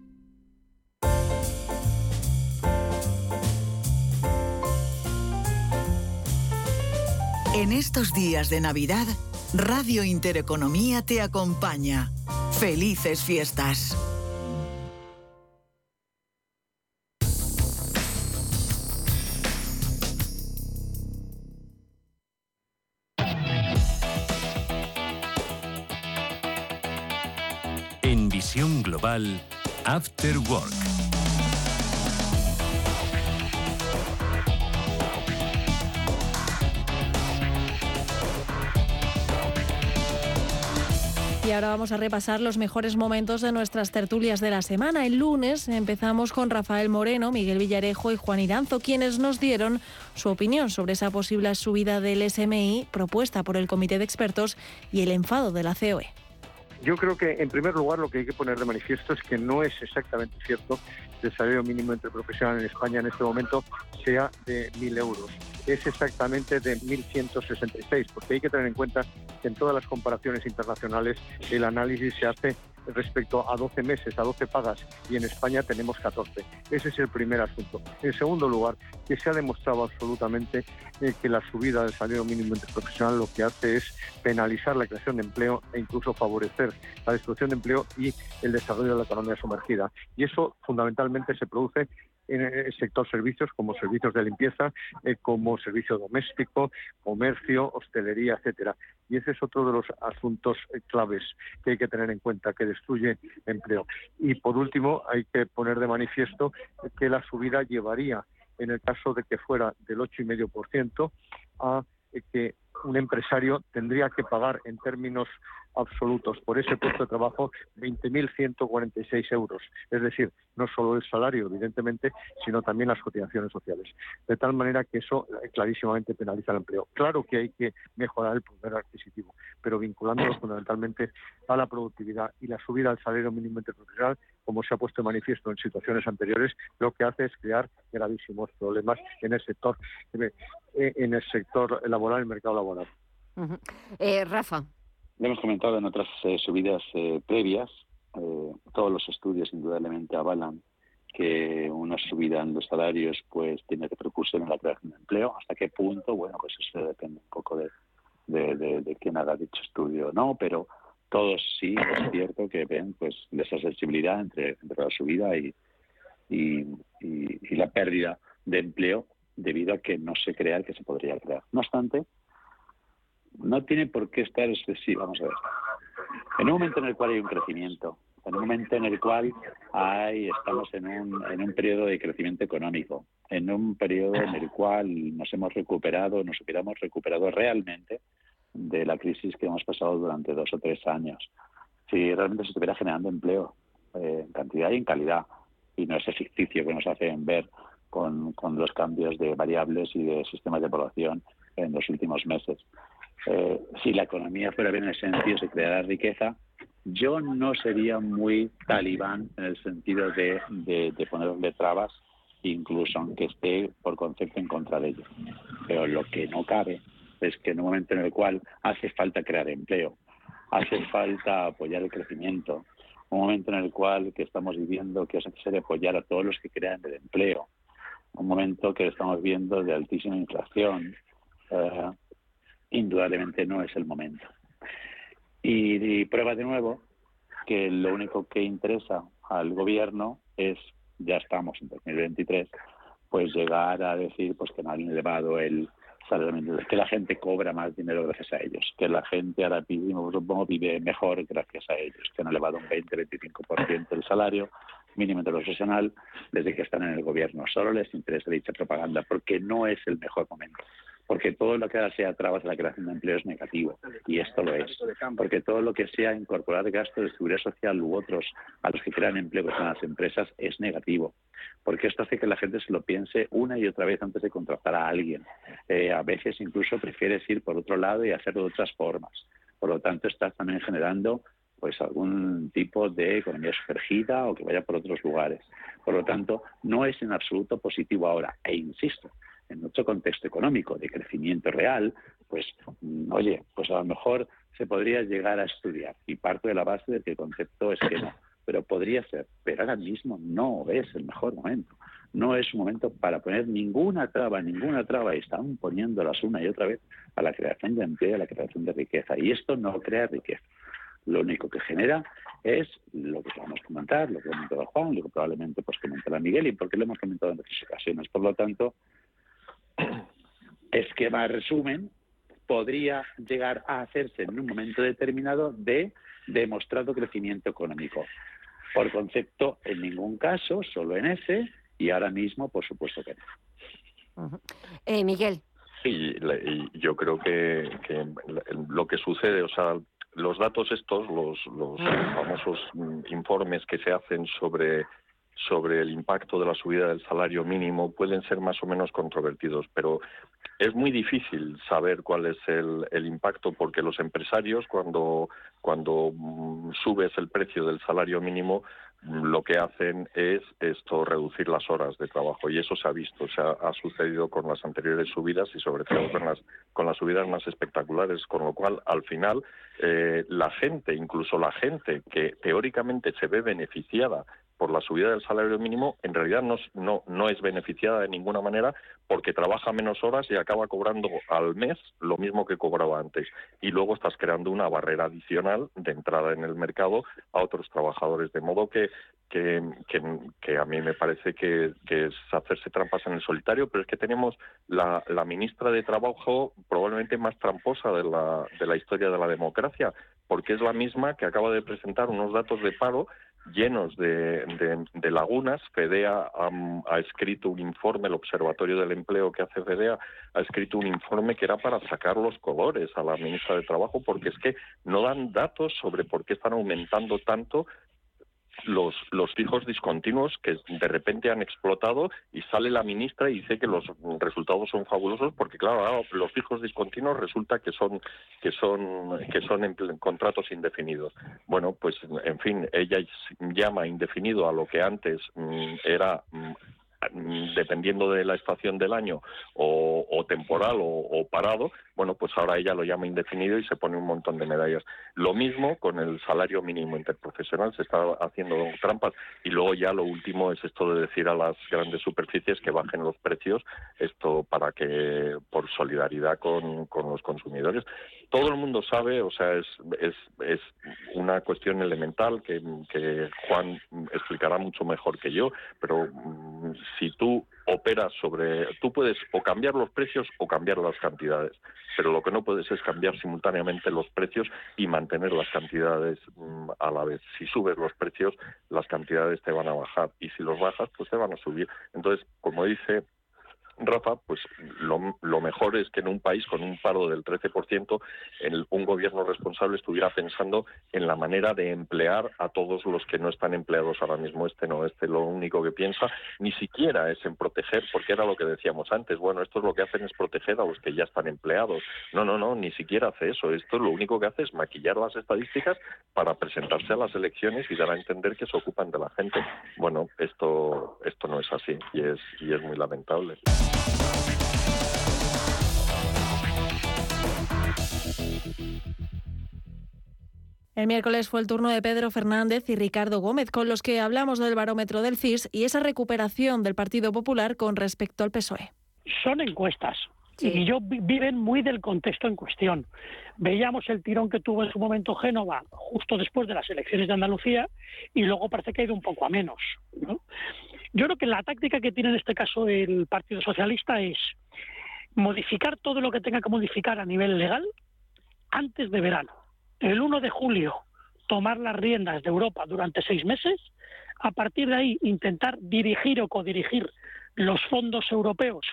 En estos días de Navidad, Radio Intereconomía te acompaña. Felices fiestas. En visión global, After Work. Y ahora vamos a repasar los mejores momentos de nuestras tertulias de la semana. El lunes empezamos con Rafael Moreno, Miguel Villarejo y Juan Iranzo, quienes nos dieron su opinión sobre esa posible subida del SMI propuesta por el Comité de Expertos y el enfado de la COE. Yo creo que, en primer lugar, lo que hay que poner de manifiesto es que no es exactamente cierto que el salario mínimo interprofesional en España en este momento sea de 1.000 euros. Es exactamente de 1.166, porque hay que tener en cuenta que en todas las comparaciones internacionales el análisis se hace respecto a 12 meses, a 12 pagas, y en España tenemos 14. Ese es el primer asunto. En segundo lugar, que se ha demostrado absolutamente eh, que la subida del salario mínimo interprofesional lo que hace es penalizar la creación de empleo e incluso favorecer la destrucción de empleo y el desarrollo de la economía sumergida. Y eso fundamentalmente se produce en el sector servicios como servicios de limpieza, eh, como servicio doméstico, comercio, hostelería, etcétera. Y ese es otro de los asuntos eh, claves que hay que tener en cuenta, que destruye empleo. Y por último, hay que poner de manifiesto que la subida llevaría, en el caso de que fuera del 8,5%, a que un empresario tendría que pagar en términos absolutos por ese puesto de trabajo 20.146 euros. Es decir, no solo el salario, evidentemente, sino también las cotizaciones sociales. De tal manera que eso eh, clarísimamente penaliza el empleo. Claro que hay que mejorar el poder adquisitivo, pero vinculándolo fundamentalmente a la productividad y la subida al salario mínimo interprofesional, como se ha puesto en manifiesto en situaciones anteriores, lo que hace es crear gravísimos problemas en el sector, eh, en el sector laboral, el mercado laboral. Eh, Rafa. Hemos comentado en otras eh, subidas eh, previas, eh, todos los estudios indudablemente avalan que una subida en los salarios pues tiene repercusión en la creación de empleo. ¿Hasta qué punto? Bueno, pues eso depende un poco de, de, quién haga dicho estudio no, pero todos sí es cierto que ven pues esa sensibilidad entre, entre la subida y, y, y, la pérdida de empleo debido a que no se crea el que se podría crear. No obstante, no tiene por qué estar excesivo. Vamos a ver. En un momento en el cual hay un crecimiento, en un momento en el cual hay, estamos en un, en un periodo de crecimiento económico, en un periodo en el cual nos hemos recuperado, nos hubiéramos recuperado realmente de la crisis que hemos pasado durante dos o tres años. Si realmente se estuviera generando empleo eh, en cantidad y en calidad, y no ese ficticio que nos hacen ver con, con los cambios de variables y de sistemas de población en los últimos meses. Eh, si la economía fuera bien en el sentido se creara riqueza, yo no sería muy talibán en el sentido de, de, ponerle trabas, incluso aunque esté por concepto en contra de ello. Pero lo que no cabe es que en un momento en el cual hace falta crear empleo, hace falta apoyar el crecimiento, un momento en el cual que estamos viviendo que es necesario apoyar a todos los que crean el empleo, un momento que estamos viendo de altísima inflación, eh, indudablemente no es el momento. Y, prueba de nuevo que lo único que interesa al gobierno es, ya estamos en 2023, pues llegar a decir pues que no han elevado el salario que la gente cobra más dinero gracias a ellos, que la gente ahora mismo vive mejor gracias a ellos, que han elevado un 20-25% el salario mínimo profesional desde que están en el gobierno. Solo les interesa dicha propaganda porque no es el mejor momento porque todo lo que sea trabas a la creación de empleo es negativo, y esto lo es, porque todo lo que sea incorporar gastos de seguridad social u otros a los que crean empleo en las empresas es negativo, porque esto hace que la gente se lo piense una y otra vez antes de contratar a alguien. Eh, a veces incluso prefieres ir por otro lado y hacerlo de otras formas. Por lo tanto, estás también generando pues algún tipo de economía sumergida o que vaya por otros lugares. Por lo tanto, no es en absoluto positivo ahora. E insisto, en otro contexto económico de crecimiento real, pues mm, oye, pues a lo mejor se podría llegar a estudiar y parto de la base de que el concepto es que no, pero podría ser, pero ahora mismo no es el mejor momento. No es un momento para poner ninguna traba, ninguna traba, y están poniéndolas una y otra vez a la creación de empleo, a la creación de riqueza. Y esto no crea riqueza. Lo único que genera es lo que vamos a comentar, lo que ha comentado Juan, lo que probablemente pues comentará Miguel y porque lo hemos comentado en otras ocasiones. Por lo tanto, esquema resumen podría llegar a hacerse en un momento determinado de demostrado crecimiento económico. Por concepto, en ningún caso, solo en ese, y ahora mismo, por supuesto que no. Eh, Miguel. Sí, yo creo que, lo que sucede, o sea, los datos estos, los, los famosos informes que se hacen sobre sobre el impacto de la subida del salario mínimo pueden ser más o menos controvertidos, pero es muy difícil saber cuál es el, el impacto porque los empresarios cuando, cuando mm, subes el precio del salario mínimo mm, lo que hacen es esto reducir las horas de trabajo y eso se ha visto, se ha, ha, sucedido con las anteriores subidas y sobre todo con las con las subidas más espectaculares, con lo cual al final eh, la gente, incluso la gente que teóricamente se ve beneficiada por la subida del salario mínimo, en realidad no, no, no es beneficiada de ninguna manera porque trabaja menos horas y acaba cobrando al mes lo mismo que cobraba antes. Y luego estás creando una barrera adicional de entrada en el mercado a otros trabajadores. De modo que que, que, a mí me parece que, es hacerse trampas en el solitario, pero es que tenemos la, la ministra de Trabajo probablemente más tramposa de la, de la historia de la democracia, porque es la misma que acaba de presentar unos datos de paro llenos de, de, lagunas. FEDEA ha, escrito un informe, el Observatorio del Empleo que hace FEDEA ha escrito un informe que era para sacar los colores a la ministra de Trabajo, porque es que no dan datos sobre por qué están aumentando tanto los, los fijos discontinuos que de repente han explotado y sale la ministra y dice que los resultados son fabulosos porque claro, los fijos discontinuos resulta que son que son que son en contratos indefinidos. Bueno, pues en fin, ella llama indefinido a lo que antes mm, era mm, dependiendo de la estación del año o, temporal o, parado, bueno, pues ahora ella lo llama indefinido y se pone un montón de medallas. Lo mismo con el salario mínimo interprofesional, se está haciendo trampas y luego ya lo último es esto de decir a las grandes superficies que bajen los precios, esto para que por solidaridad con, con los consumidores. Todo el mundo sabe, o sea, es, es, es una cuestión elemental que, que Juan explicará mucho mejor que yo, pero mm, si tú operas sobre, tú puedes o cambiar los precios o cambiar las cantidades, pero lo que no puedes es cambiar simultáneamente los precios y mantener las cantidades mm, a la vez. Si subes los precios, las cantidades te van a bajar y si los bajas, pues te van a subir. Entonces, como dice Rafa, pues lo, mejor es que en un país con un paro del 13%, el, un gobierno responsable estuviera pensando en la manera de emplear a todos los que no están empleados ahora mismo. Este no, este lo único que piensa ni siquiera es en proteger, porque era lo que decíamos antes. Bueno, esto es lo que hacen es proteger a los que ya están empleados. No, no, no, ni siquiera hace eso. Esto lo único que hace es maquillar las estadísticas para presentarse a las elecciones y dar a entender que se ocupan de la gente. Bueno, esto, esto no es así y es, y es muy lamentable. El miércoles fue el turno de Pedro Fernández y Ricardo Gómez, con los que hablamos del barómetro del CIS y esa recuperación del Partido Popular con respecto al PSOE. Son encuestas. Y yo viven muy del contexto en cuestión. Veíamos el tirón que tuvo en su momento Génova justo después de las elecciones de Andalucía y luego parece que ha ido un poco a menos. Yo creo que la táctica que tiene en este caso el Partido Socialista es modificar todo lo que tenga que modificar a nivel legal antes de verano. El 1 de julio tomar las riendas de Europa durante seis meses, a partir de ahí intentar dirigir o codirigir los fondos europeos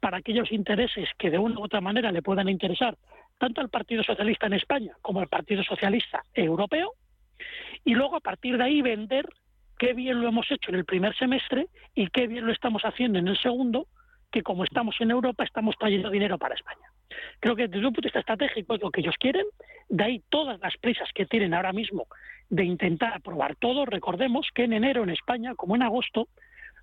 para aquellos intereses que de una u otra manera le puedan interesar tanto al Partido Socialista en España como al Partido Socialista Europeo, y luego a partir de ahí vender qué bien lo hemos hecho en el primer semestre y qué bien lo estamos haciendo en el segundo, que como estamos en Europa estamos trayendo dinero para España. Creo que desde un punto de vista estratégico es lo que ellos quieren, de ahí todas las prisas que tienen ahora mismo de intentar aprobar todo. Recordemos que en enero en España, como en agosto,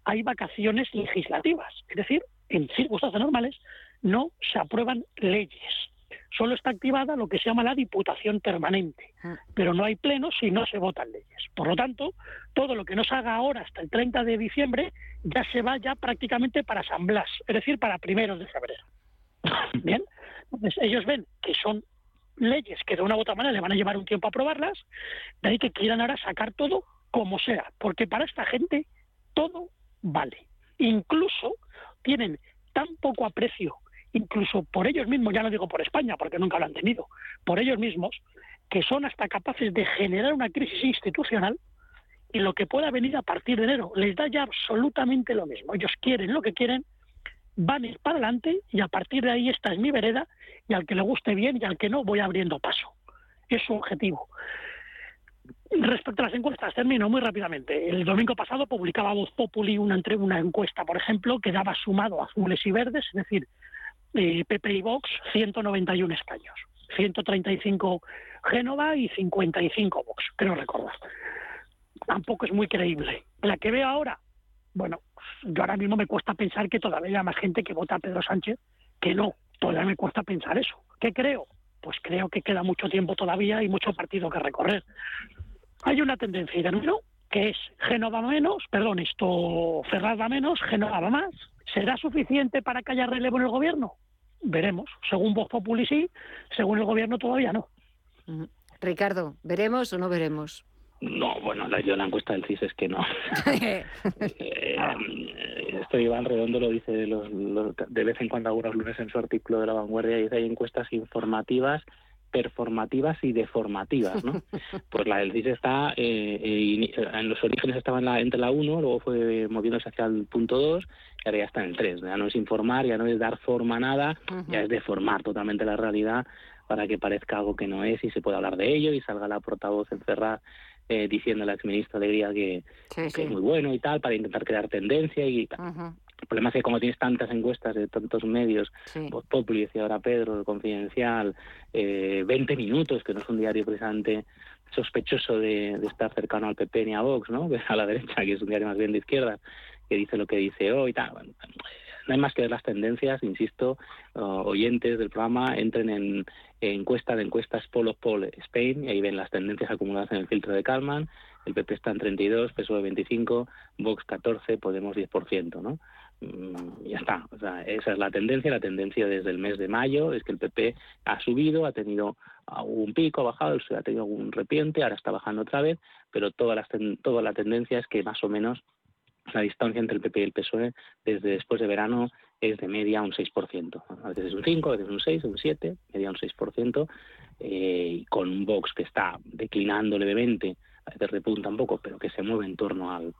hay vacaciones legislativas, es decir, en circunstancias normales no se aprueban leyes solo está activada lo que se llama la Diputación Permanente, ah. pero no hay pleno si no se votan leyes. Por lo tanto, todo lo que no se haga ahora hasta el 30 de diciembre ya se va ya prácticamente para San Blas, es decir, para primeros de febrero. <laughs> Bien, entonces ellos ven que son leyes que de una u otra manera le van a llevar un tiempo a aprobarlas, de ahí que quieran ahora sacar todo como sea, porque para esta gente todo vale. Incluso tienen tan poco aprecio incluso por ellos mismos, ya no digo por España, porque nunca lo han tenido, por ellos mismos, que son hasta capaces de generar una crisis institucional y lo que pueda venir a partir de enero les da ya absolutamente lo mismo. Ellos quieren lo que quieren, van a ir para adelante y a partir de ahí esta es mi vereda y al que le guste bien y al que no voy abriendo paso. Es su objetivo. Respecto a las encuestas, termino muy rápidamente. El domingo pasado publicaba Voz Populi una, una encuesta, por ejemplo, que daba sumado azules y verdes, es decir, eh, PP y Vox 191 escaños, 135 Génova y 55 Vox, creo recordar. Tampoco es muy creíble. La que veo ahora, bueno, yo ahora mismo me cuesta pensar que todavía hay más gente que vota a Pedro Sánchez que no. Todavía me cuesta pensar eso. ¿Qué creo? Pues creo que queda mucho tiempo todavía y mucho partido que recorrer. Hay una tendencia, ¿no? que es Génova menos, perdón, esto Ferrada menos, Génova más. ¿Será suficiente para que haya relevo en el gobierno? Veremos. Según Vox Populi sí, según el gobierno todavía no. Ricardo, ¿veremos o no veremos? No, bueno, la, yo la encuesta del CIS es que no. <laughs> eh, esto Iván Redondo lo dice de, los, de vez en cuando algunos lunes en su artículo de La Vanguardia, dice hay encuestas informativas performativas y deformativas, ¿no? <laughs> Pues la del CIS está, eh, eh, en los orígenes estaba en la, entre la 1, luego fue moviéndose hacia el punto 2 y ahora ya está en el 3. Ya no es informar, ya no es dar forma a nada, ya es deformar totalmente la realidad para que parezca algo que no es y se pueda hablar de ello y salga la portavoz encerrada eh, diciendo a la exministra Alegría que, que es muy bueno y tal, para intentar crear tendencia y tal. El problema es que como tienes tantas encuestas de tantos medios, sí. Voz Populi, decía ahora Pedro, el Confidencial, eh, 20 minutos, que no es un diario precisamente sospechoso de, de, estar cercano al PP ni a Vox, ¿no? <laughs> a la derecha, que es un diario más bien de izquierda, que dice lo que dice hoy y tal. Bueno, no hay más que ver las tendencias, insisto, uh, oyentes del programa entren en, en encuesta de encuestas Polo Poll Spain y ahí ven las tendencias acumuladas en el filtro de Kalman. El PP está en 32, PSOE 25, Vox 14, Podemos 10%, ¿no? Mm, ya está. O sea, esa es la tendencia. La tendencia desde el mes de mayo es que el PP ha subido, ha tenido un pico, ha bajado, ha tenido algún repiente, ahora está bajando otra vez, pero toda la, toda la tendencia es que más o menos la distancia entre el PP y el PSOE desde después de verano es de media un 6%. A veces es un 5, a veces un 6, un 7, media un 6%, eh, y con un Vox que está declinando levemente, a veces repunta un poco, pero que se mueve en torno al,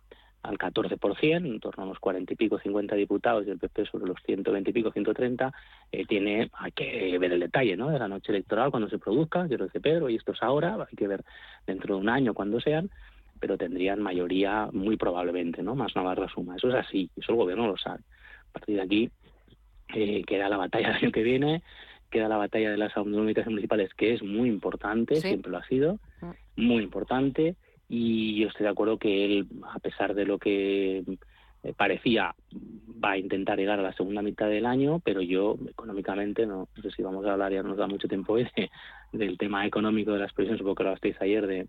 al 14%, en torno a unos 40 y pico, 50 diputados, y el PP sobre los 120 y pico, 130, eh, tiene, hay que ver el detalle, ¿no? De la noche electoral, cuando se produzca, yo lo dice Pedro, y esto es ahora, hay que ver dentro de un año cuando sean, pero tendrían mayoría muy probablemente, ¿no? Más Navarra suma. Eso es así, eso el gobierno lo sabe. A partir de aquí eh, queda la batalla del año que viene, queda la batalla de las autonómicas municipales, que es muy importante, ¿Sí? siempre lo ha sido, muy importante, y yo estoy de acuerdo que él, a pesar de lo que eh, parecía, va a intentar llegar a la segunda mitad del año, pero yo económicamente, no, no sé si vamos a hablar, ya nos da mucho tiempo de, del tema económico de las previsiones, supongo que lo hablasteis ayer de,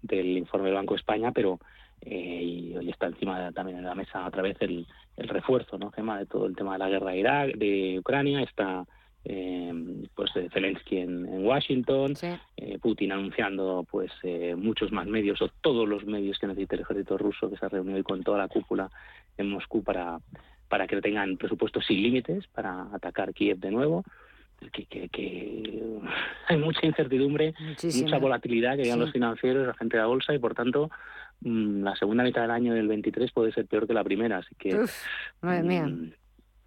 del informe del Banco de España, pero eh, hoy está encima también en la mesa otra vez el, el refuerzo, ¿no, Gema, de todo el tema de la guerra de de Ucrania, está eh, pues Zelensky en, en Washington, sí. eh, Putin anunciando pues eh, muchos más medios o todos los medios que necesita el ejército ruso que se ha reunido hoy con toda la cúpula en Moscú para para que tengan presupuestos sin límites para atacar Kiev de nuevo. Que, que, que <laughs> hay mucha incertidumbre, Muchísima. mucha volatilidad que llegan sí. los financieros, la gente de la bolsa y por tanto mmm, la segunda mitad del año del 23 puede ser peor que la primera, así que Uf, madre mía.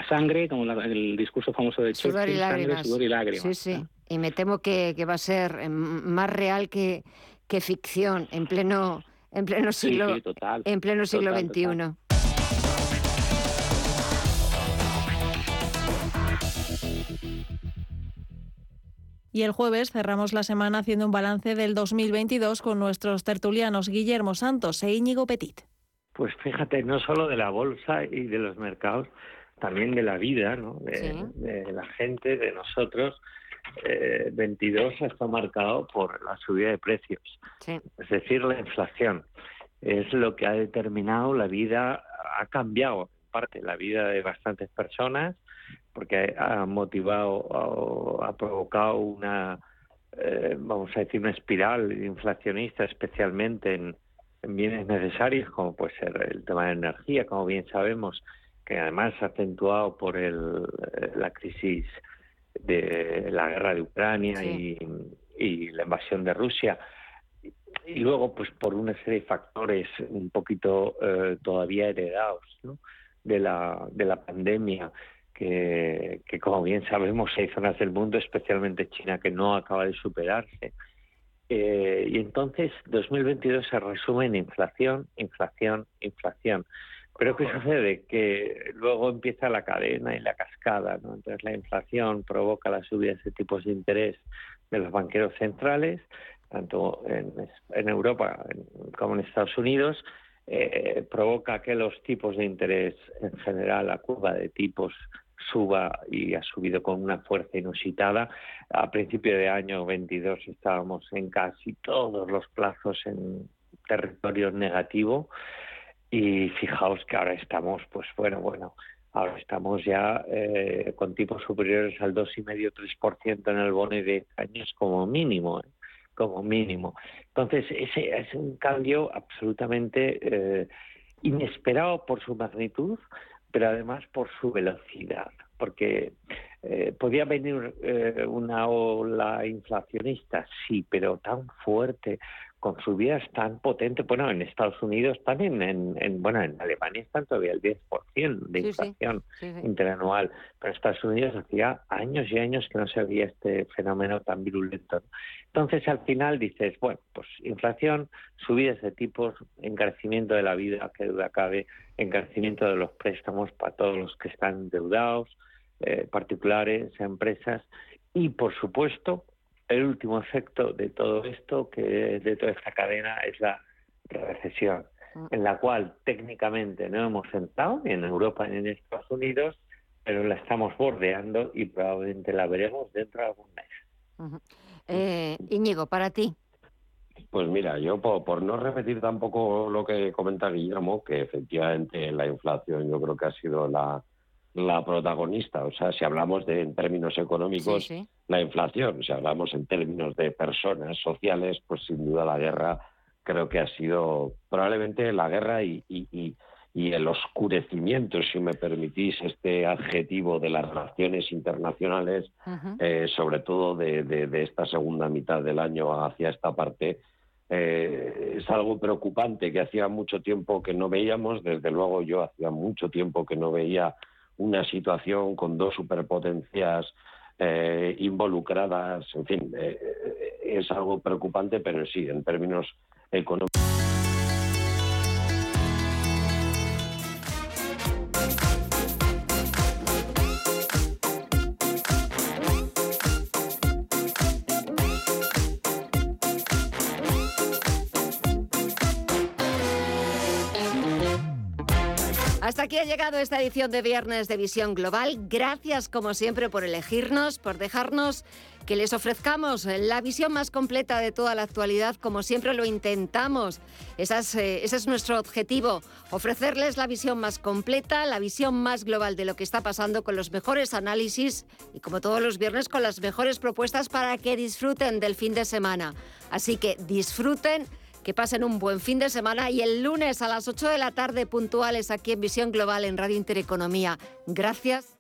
Sangre, como la, el discurso famoso de sudor Churchill, y lágrimas. sangre, sudor y lágrimas. Sí, sí. Y me temo que, que va a ser em, más real que, que ficción en pleno en pleno siglo sí, sí, total, en pleno siglo total, XXI. Total. Y el jueves cerramos la semana haciendo un balance del 2022 con nuestros tertulianos Guillermo Santos e Íñigo Petit. Pues fíjate, no solo de la bolsa y de los mercados, también de la vida, ¿no? de, sí. de la gente, de nosotros. Eh, 22 está marcado por la subida de precios, sí. es decir, la inflación. Es lo que ha determinado la vida, ha cambiado en parte la vida de bastantes personas, porque ha motivado, ha, provocado una, eh, vamos a decir, una espiral inflacionista, especialmente en, en bienes necesarios, como puede ser el tema de energía, como bien sabemos, que además ha acentuado por el, la crisis de la guerra de Ucrania sí. y, y, la invasión de Rusia. Y luego, pues por una serie de factores un poquito eh, todavía heredados ¿no? de, la, de la pandemia, que, que, como bien sabemos hay zonas del mundo, especialmente China, que no acaba de superarse. Eh, y entonces 2022 se resume en inflación, inflación, inflación. Pero ¿qué sucede? Que luego empieza la cadena y la cascada, ¿no? Entonces la inflación provoca la subida de tipos de interés de los banqueros centrales, tanto en, en Europa como en Estados Unidos, eh, provoca que los tipos de interés en general, la curva de tipos suba y ha subido con una fuerza inusitada. A principio de año 22 estábamos en casi todos los plazos en territorio negativo y fijaos que ahora estamos, pues bueno, bueno, ahora estamos ya eh, con tipos superiores al 2,5-3% en el bono de años como mínimo. ¿eh? como mínimo. Entonces, ese es un cambio absolutamente eh, inesperado por su magnitud, pero además por su velocidad, porque eh, podía venir una ola inflacionista, sí, pero tan fuerte, con subidas tan potentes. Bueno, en Estados Unidos también, en, bueno, en Alemania están todavía el 10% de inflación interanual, pero en Estados Unidos hacía años y años que no se veía este fenómeno tan virulento. Entonces, al final dices, bueno, pues inflación, subidas de tipos, encarecimiento de la vida, que duda cabe, encarecimiento de los préstamos para todos los que están endeudados, eh, particulares, empresas, y por supuesto, el último efecto de todo esto, que de toda esta cadena, es la recesión, mm. en la cual técnicamente no hemos entrado ni en Europa ni en Estados Unidos, pero la estamos bordeando y probablemente la veremos dentro de algún mes. Eh, Íñigo, para ti. Pues mira, yo por, por, no repetir tampoco lo que comenta Guillermo, que efectivamente la inflación yo creo que ha sido la, la protagonista. O sea, si hablamos de en términos económicos, la inflación, si hablamos en términos de personas sociales, pues sin duda la guerra creo que ha sido probablemente la guerra y, y, el oscurecimiento, si me permitís este adjetivo de las relaciones internacionales, eh, sobre todo de, de, esta segunda mitad del año hacia esta parte, eh, es algo preocupante que hacía mucho tiempo que no veíamos. Desde luego yo hacía mucho tiempo que no veía una situación con dos superpotencias eh, involucradas, en fin, eh, eh, es algo preocupante, pero sí, en términos económicos. Llegado esta edición de Viernes de Visión Global. Gracias, como siempre, por elegirnos, por dejarnos que les ofrezcamos la visión más completa de toda la actualidad, como siempre lo intentamos. Eh, ese es nuestro objetivo, ofrecerles la visión más completa, la visión más global de lo que está pasando con los mejores análisis y, como todos los viernes, con las mejores propuestas para que disfruten del fin de semana. Así que disfruten que pasen un buen fin de semana y el lunes a las 8 de la tarde puntuales aquí en Visión Global en Radio Intereconomía. Gracias.